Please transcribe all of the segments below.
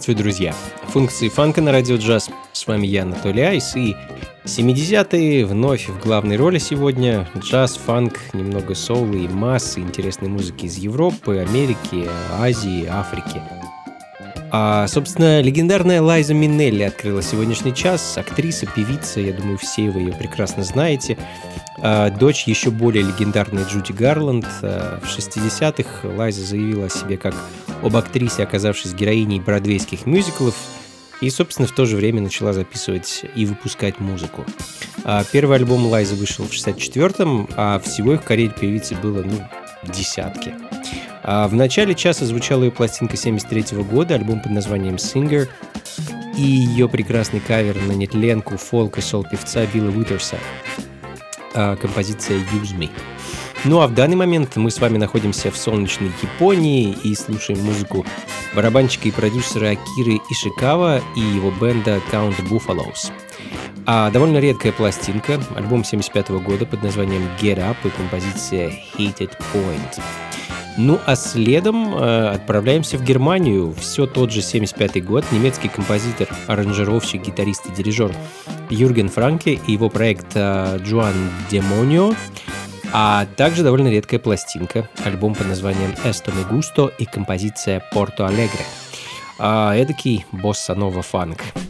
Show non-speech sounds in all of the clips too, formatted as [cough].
Приветствую, друзья! Функции фанка на радио джаз. С вами я, Анатолий Айс, и 70-е вновь в главной роли сегодня. Джаз, фанк, немного соула и массы интересной музыки из Европы, Америки, Азии, Африки. А, собственно, легендарная Лайза Минелли открыла сегодняшний час. Актриса, певица, я думаю, все вы ее прекрасно знаете. А, дочь еще более легендарной Джуди Гарланд. А, в 60-х Лайза заявила о себе как об актрисе, оказавшись героиней бродвейских мюзиклов, и, собственно, в то же время начала записывать и выпускать музыку. А, первый альбом Лайзы вышел в 64-м, а всего их карьере певицы было, ну, десятки. В начале часа звучала ее пластинка 73 -го года, альбом под названием «Singer», и ее прекрасный кавер на нетленку фолк и сол певца Билла Уитерса композиция «Use Me». Ну а в данный момент мы с вами находимся в солнечной Японии и слушаем музыку барабанщика и продюсера Акиры Ишикава и его бенда Count Buffaloes. А довольно редкая пластинка, альбом 75 года под названием Get Up и композиция Hated Point. Ну а следом э, отправляемся в Германию. Все тот же 75 год. Немецкий композитор, аранжировщик, гитарист и дирижер Юрген Франке и его проект э, Джоан Демонио. А также довольно редкая пластинка, альбом под названием «Esto me gusto» и композиция «Porto Alegre». А, эдакий босса-нова фанк. фанка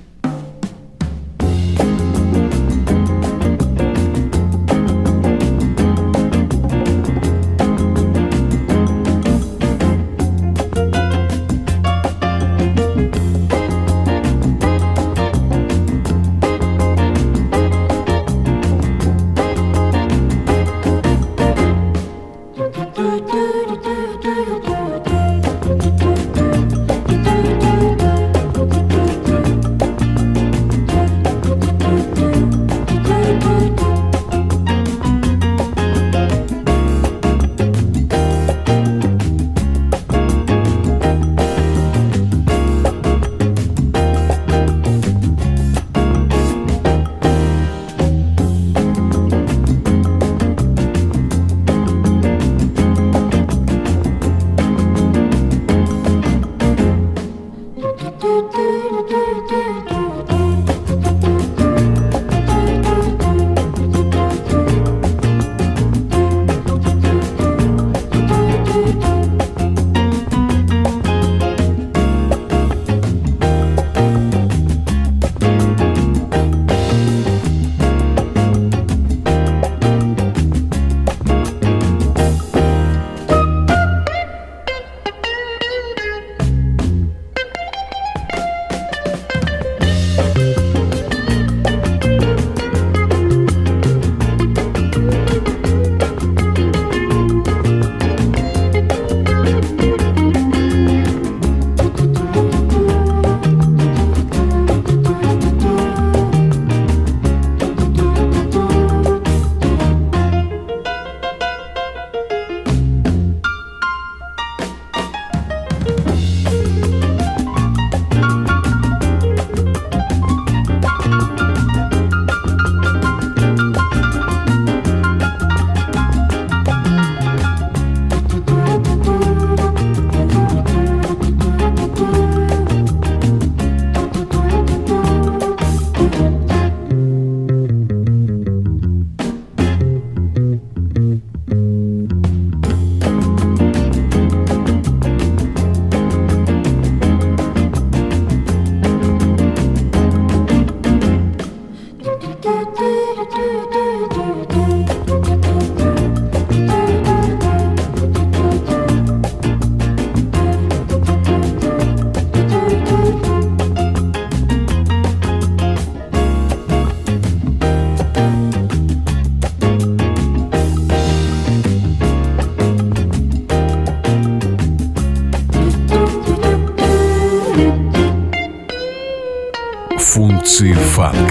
на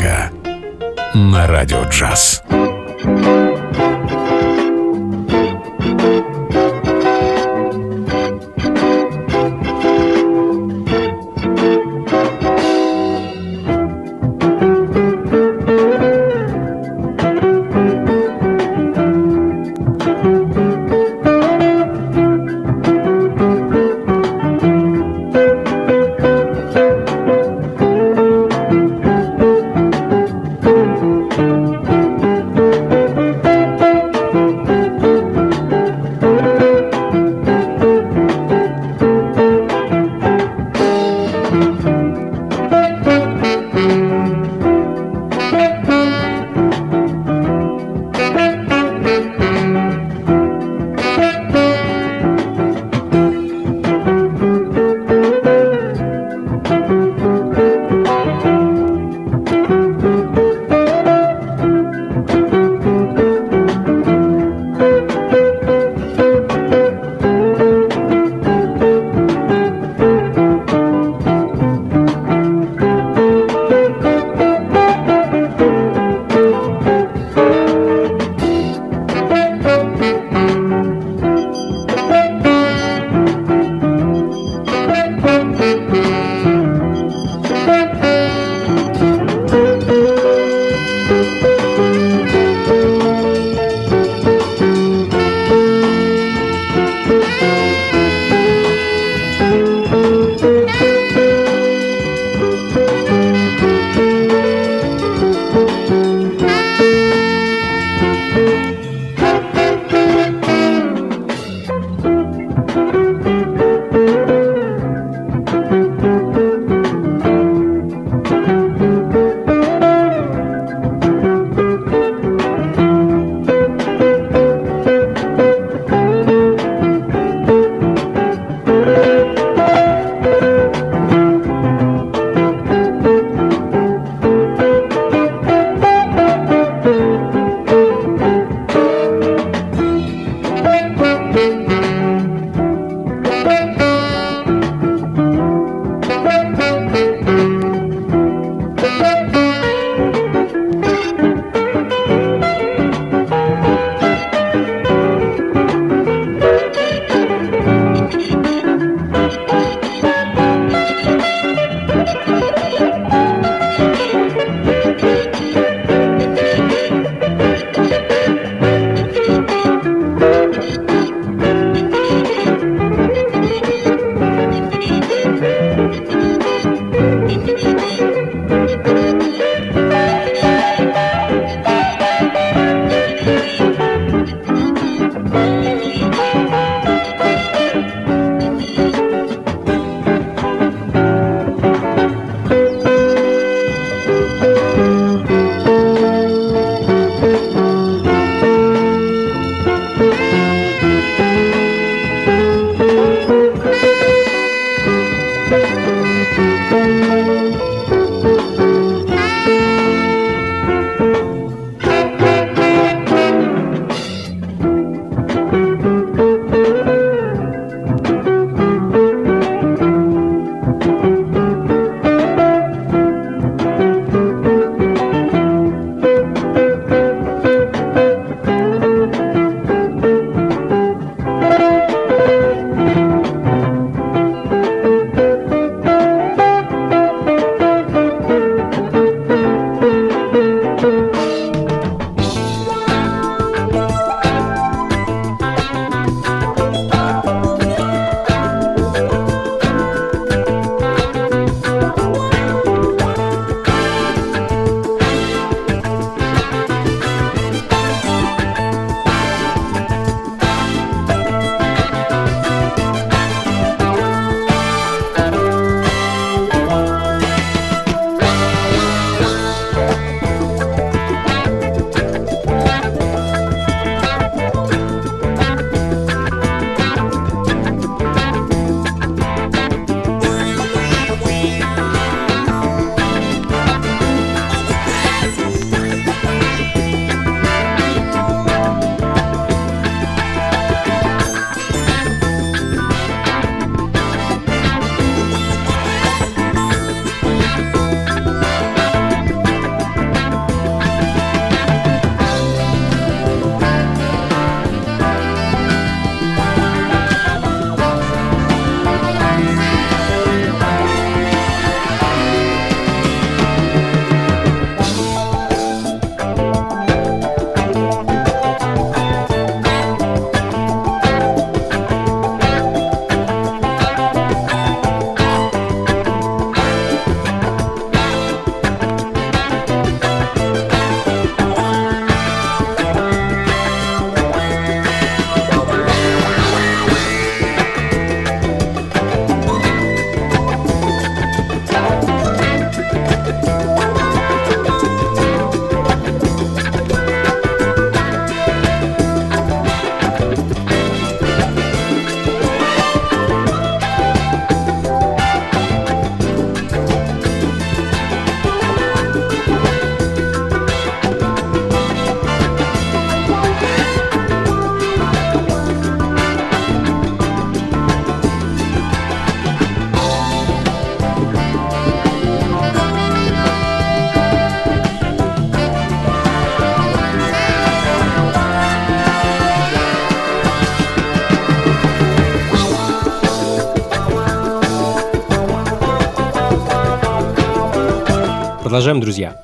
Продолжаем, друзья.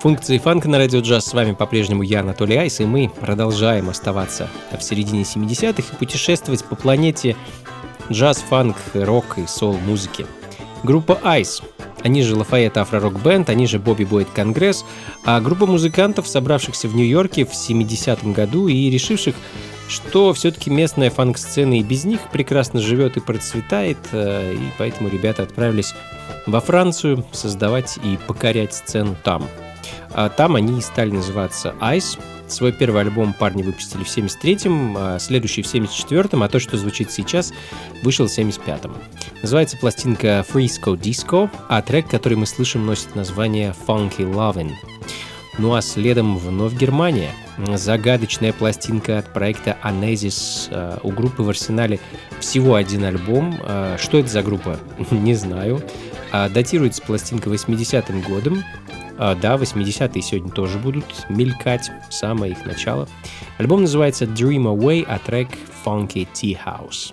Функции фанка на радио джаз. С вами по-прежнему я, Анатолий Айс, и мы продолжаем оставаться в середине 70-х и путешествовать по планете джаз, фанк, рок и соул-музыки. Группа Ice, они же Lafayette Afro Rock Band, они же Bobby Boyd Congress, а группа музыкантов, собравшихся в Нью-Йорке в 70-м году и решивших, что все-таки местная фанк-сцена и без них прекрасно живет и процветает, э, и поэтому ребята отправились во Францию создавать и покорять сцену там. А там они и стали называться Ice. Свой первый альбом парни выпустили в 73-м, а следующий в 74-м, а то, что звучит сейчас, вышел в 75-м. Называется пластинка Frisco Disco, а трек, который мы слышим, носит название Funky Lovin'. Ну а следом вновь Германия. Загадочная пластинка от проекта Anesis. А, у группы в арсенале всего один альбом. А, что это за группа? [laughs] Не знаю. Датируется пластинка 80-м годом. Да, 80-е сегодня тоже будут мелькать, самое их начало. Альбом называется Dream Away, а трек Funky Tea House.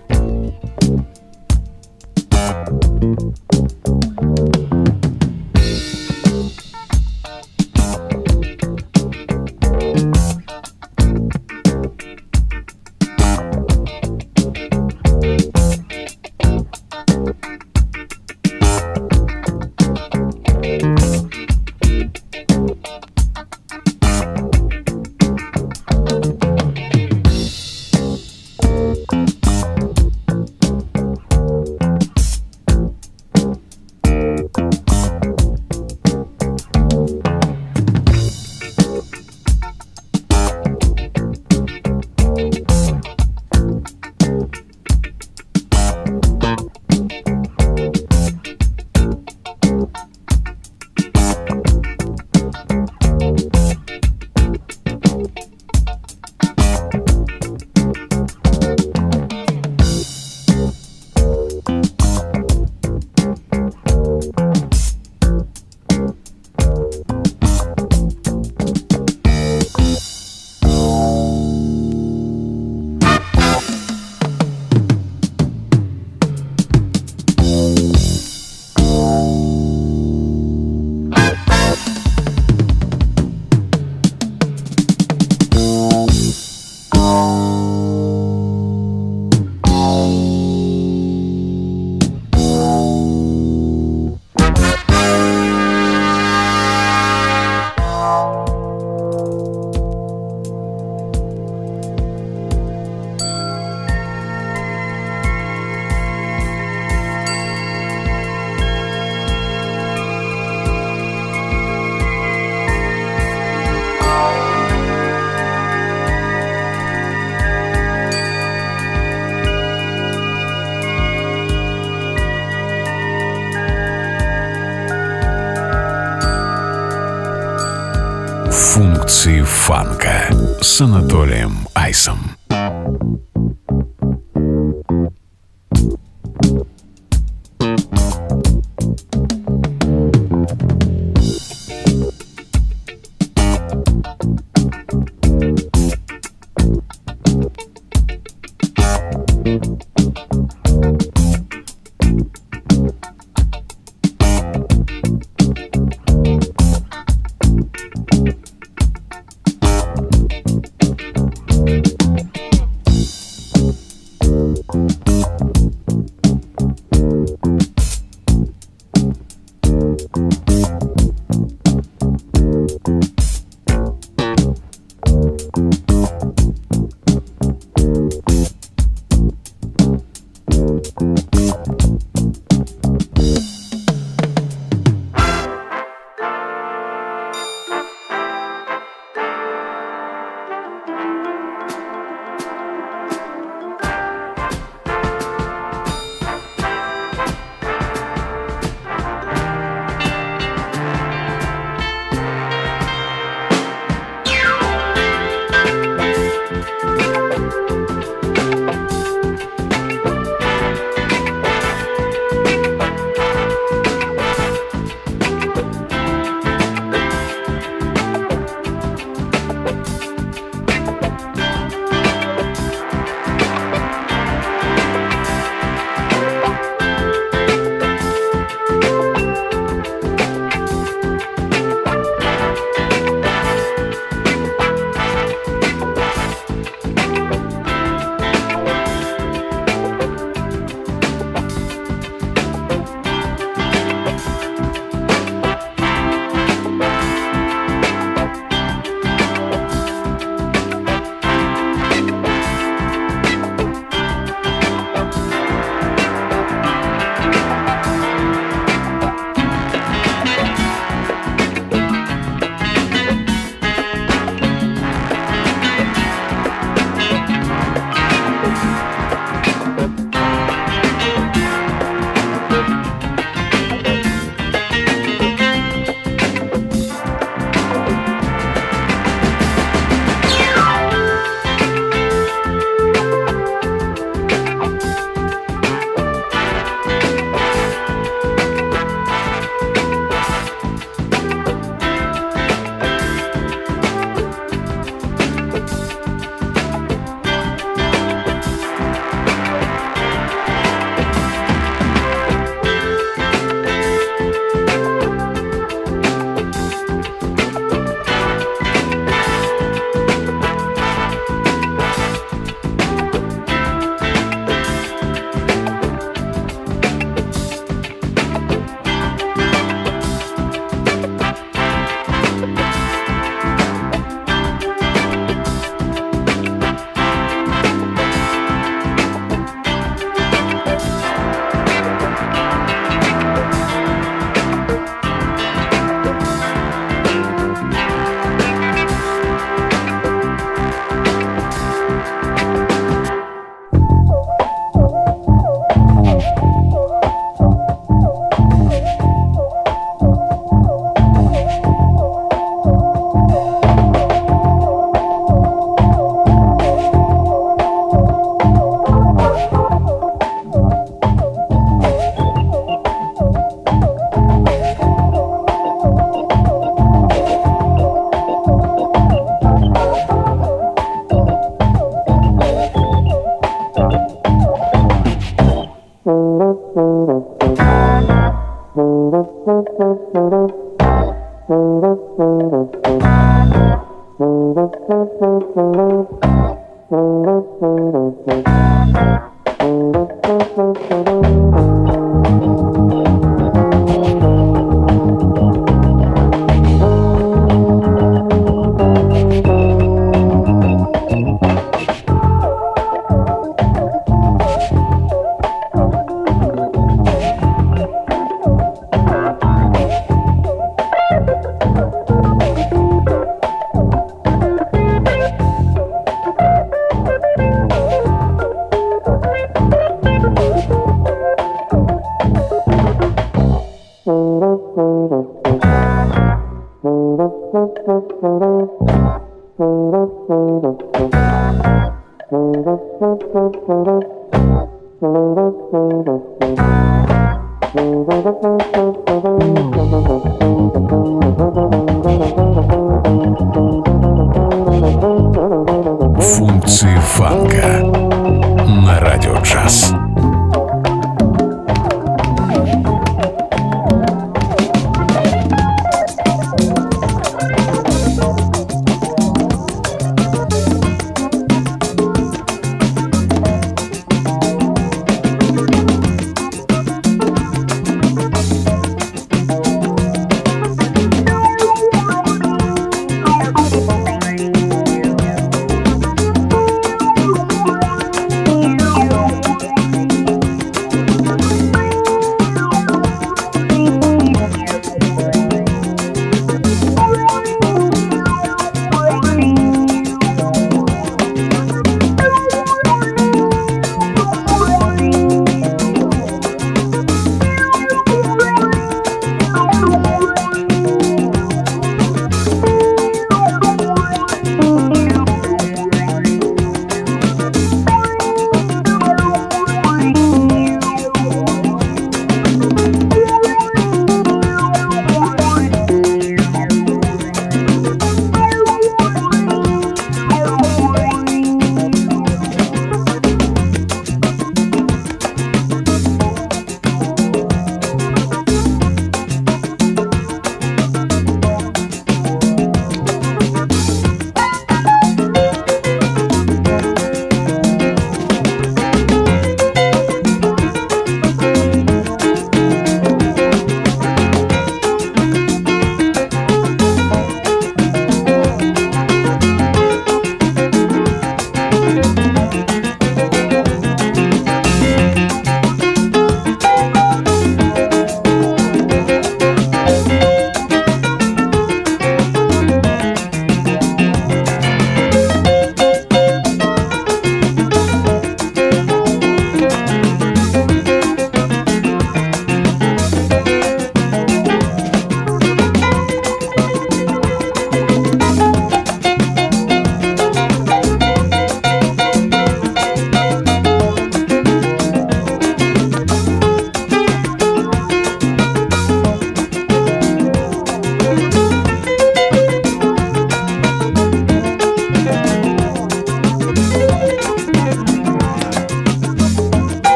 С Анатолием Айсом.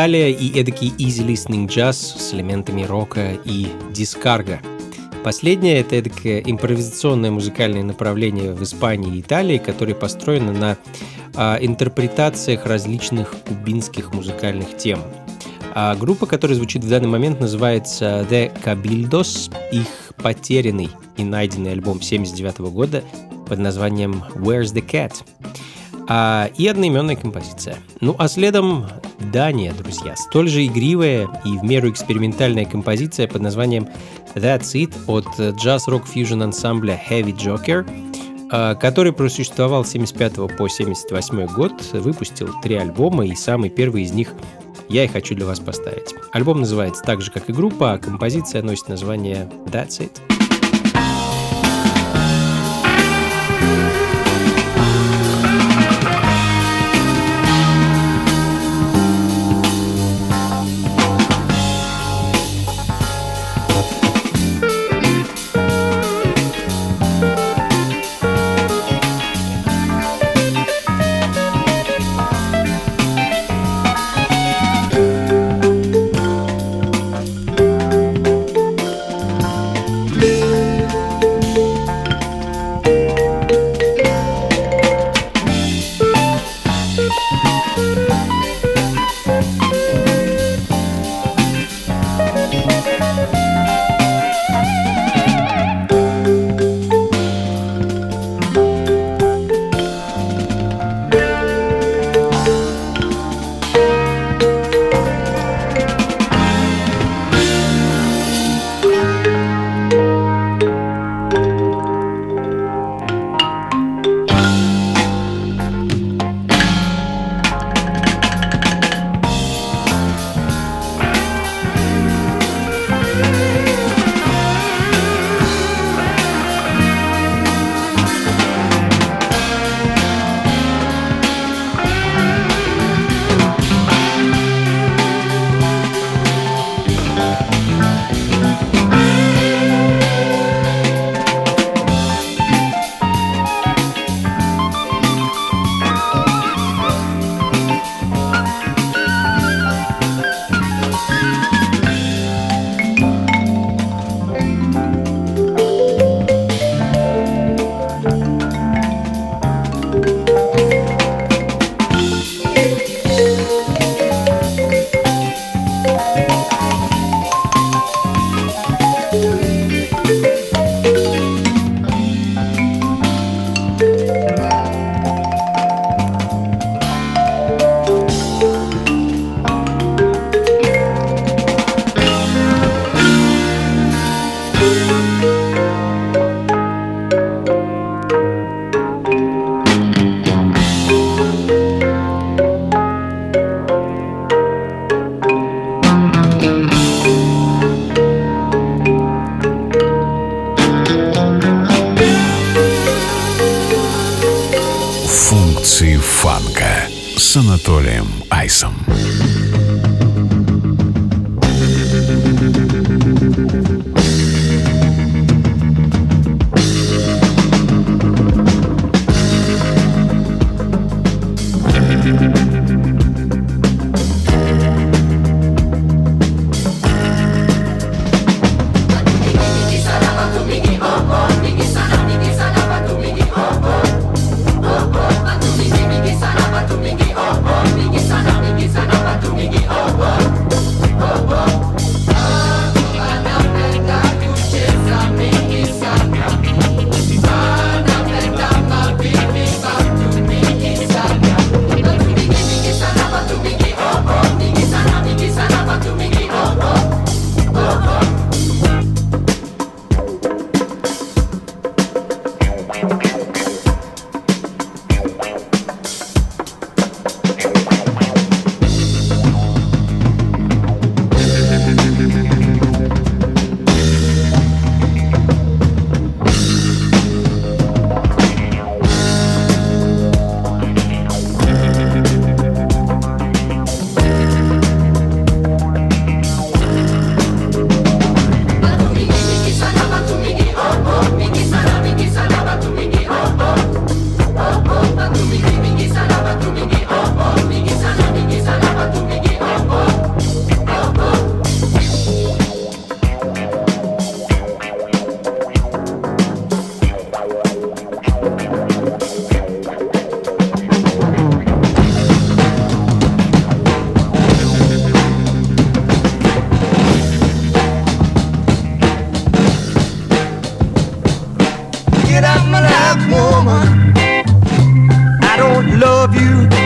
Италия и эдакий easy listening джаз с элементами рока и дискарга. Последнее — это эдакое импровизационное музыкальное направление в Испании и Италии, которое построено на а, интерпретациях различных кубинских музыкальных тем. А группа, которая звучит в данный момент, называется The Cabildos. Их потерянный и найденный альбом 79 года под названием Where's the Cat? А, и одноименная композиция. Ну а следом Дания, друзья. Столь же игривая и в меру экспериментальная композиция под названием That's It от джаз-рок-фьюжн ансамбля Heavy Joker, а, который просуществовал с 75 по 78 год, выпустил три альбома, и самый первый из них я и хочу для вас поставить. Альбом называется так же, как и группа, а композиция носит название That's It. love you.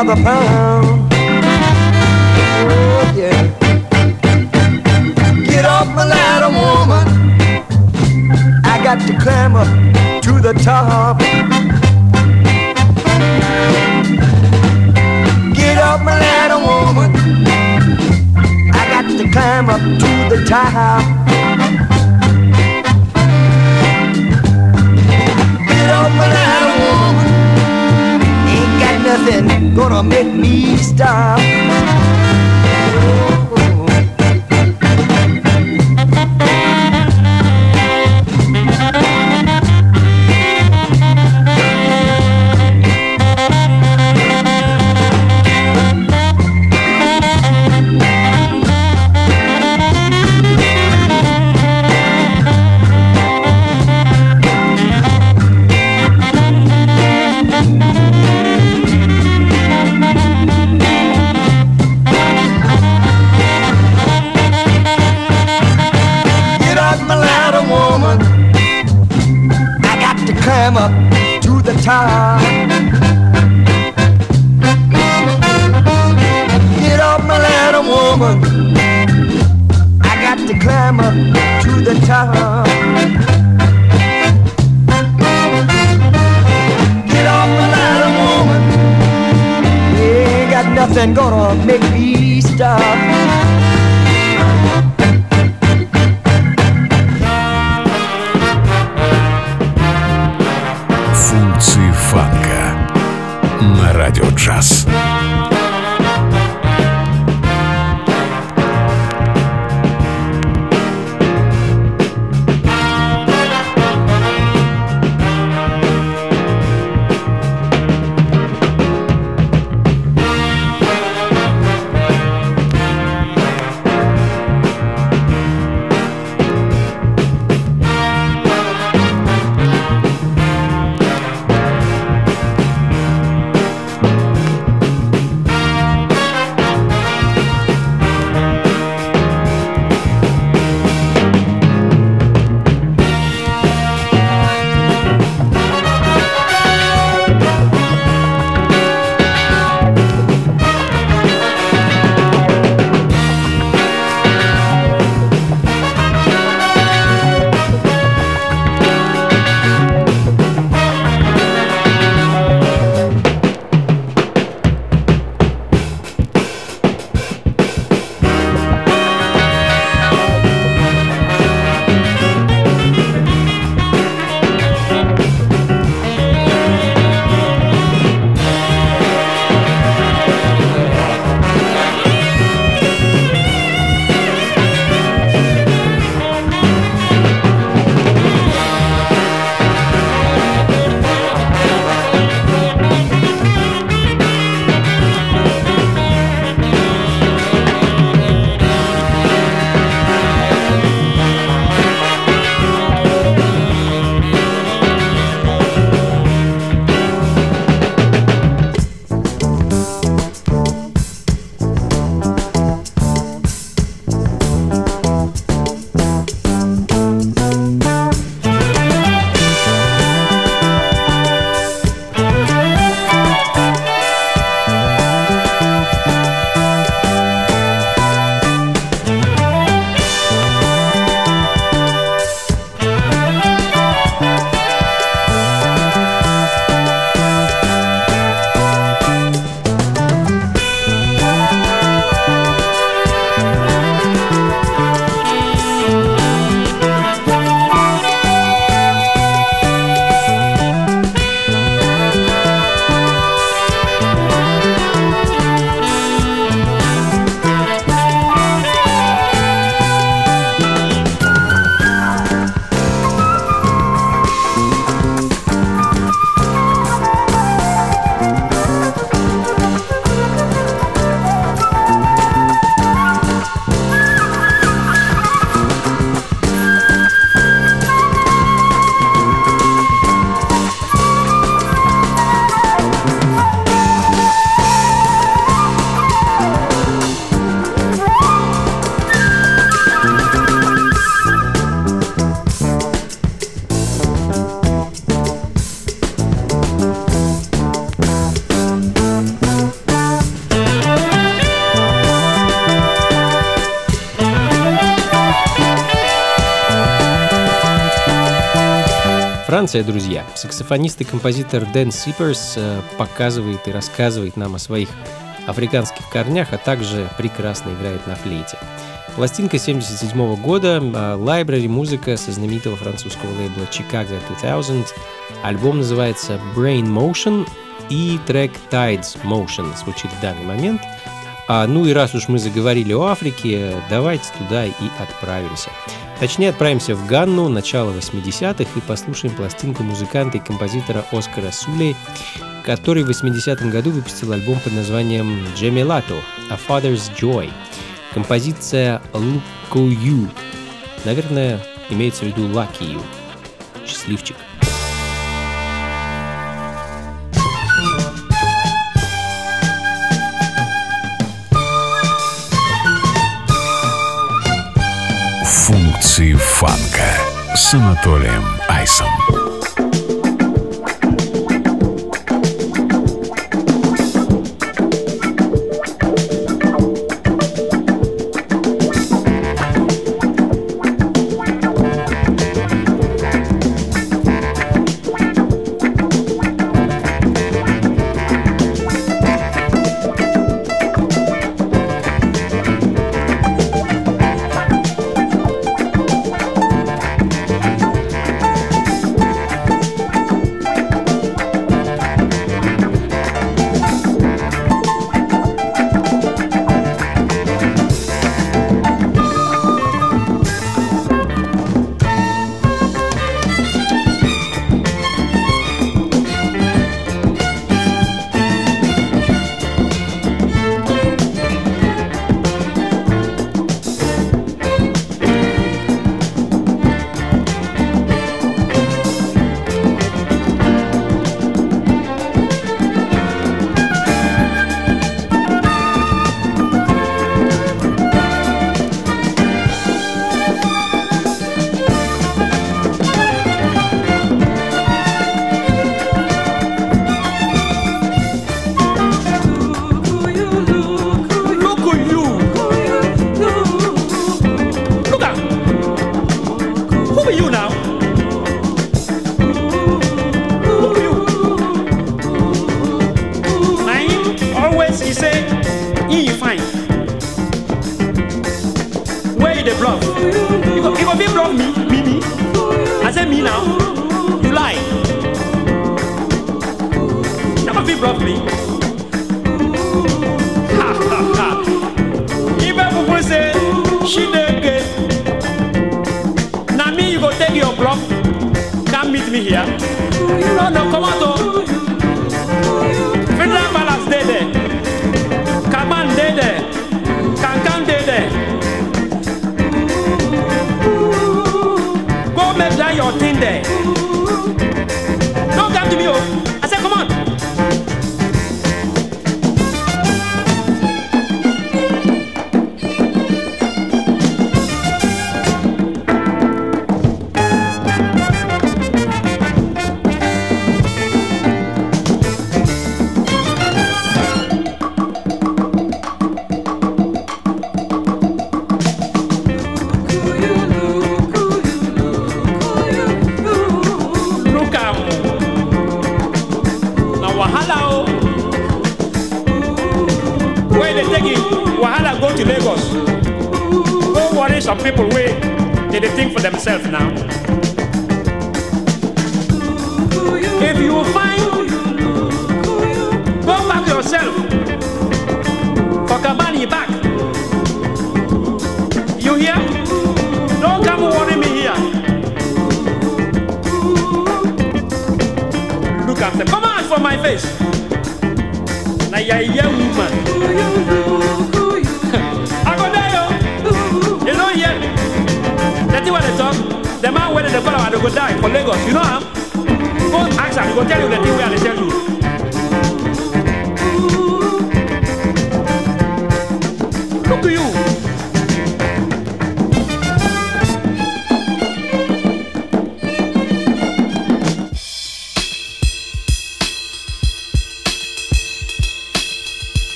Another pound. Франция, друзья. Саксофонист и композитор Дэн Сиперс э, показывает и рассказывает нам о своих африканских корнях, а также прекрасно играет на флейте. Пластинка 1977 года, Library музыка со знаменитого французского лейбла Chicago 2000. Альбом называется Brain Motion и трек Tides Motion звучит в данный момент. А, ну и раз уж мы заговорили о Африке, давайте туда и отправимся. Точнее, отправимся в Ганну, начало 80-х, и послушаем пластинку музыканта и композитора Оскара Сули, который в 80-м году выпустил альбом под названием «Джемелато – A Father's Joy». Композиция «Look You». Наверное, имеется в виду «Lucky You». Счастливчик. Функции фанка с Анатолием Айсом.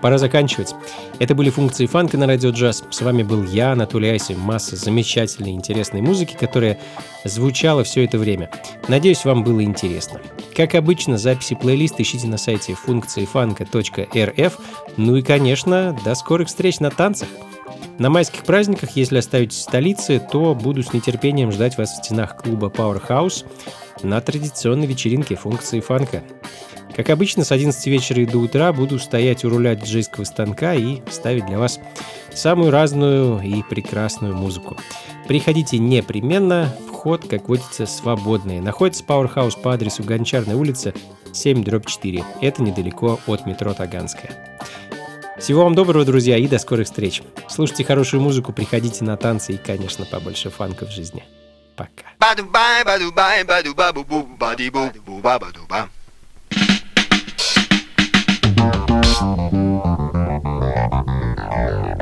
Пора заканчивать. Это были функции фанка на радио джаз. С вами был я, Анатолий Айси. Масса замечательной, интересной музыки, которая звучала все это время. Надеюсь, вам было интересно. Как обычно, записи плейлиста ищите на сайте функции фанка.рф. Ну и, конечно, до скорых встреч на танцах. На майских праздниках, если оставитесь в столице, то буду с нетерпением ждать вас в стенах клуба Powerhouse на традиционной вечеринке функции фанка. Как обычно, с 11 вечера и до утра буду стоять у руля диджейского станка и ставить для вас самую разную и прекрасную музыку. Приходите непременно, вход, как водится, свободный. Находится Powerhouse по адресу Гончарная улица, 7 4. Это недалеко от метро Таганская. Всего вам доброго, друзья, и до скорых встреч. Слушайте хорошую музыку, приходите на танцы и, конечно, побольше фанков в жизни. Пока.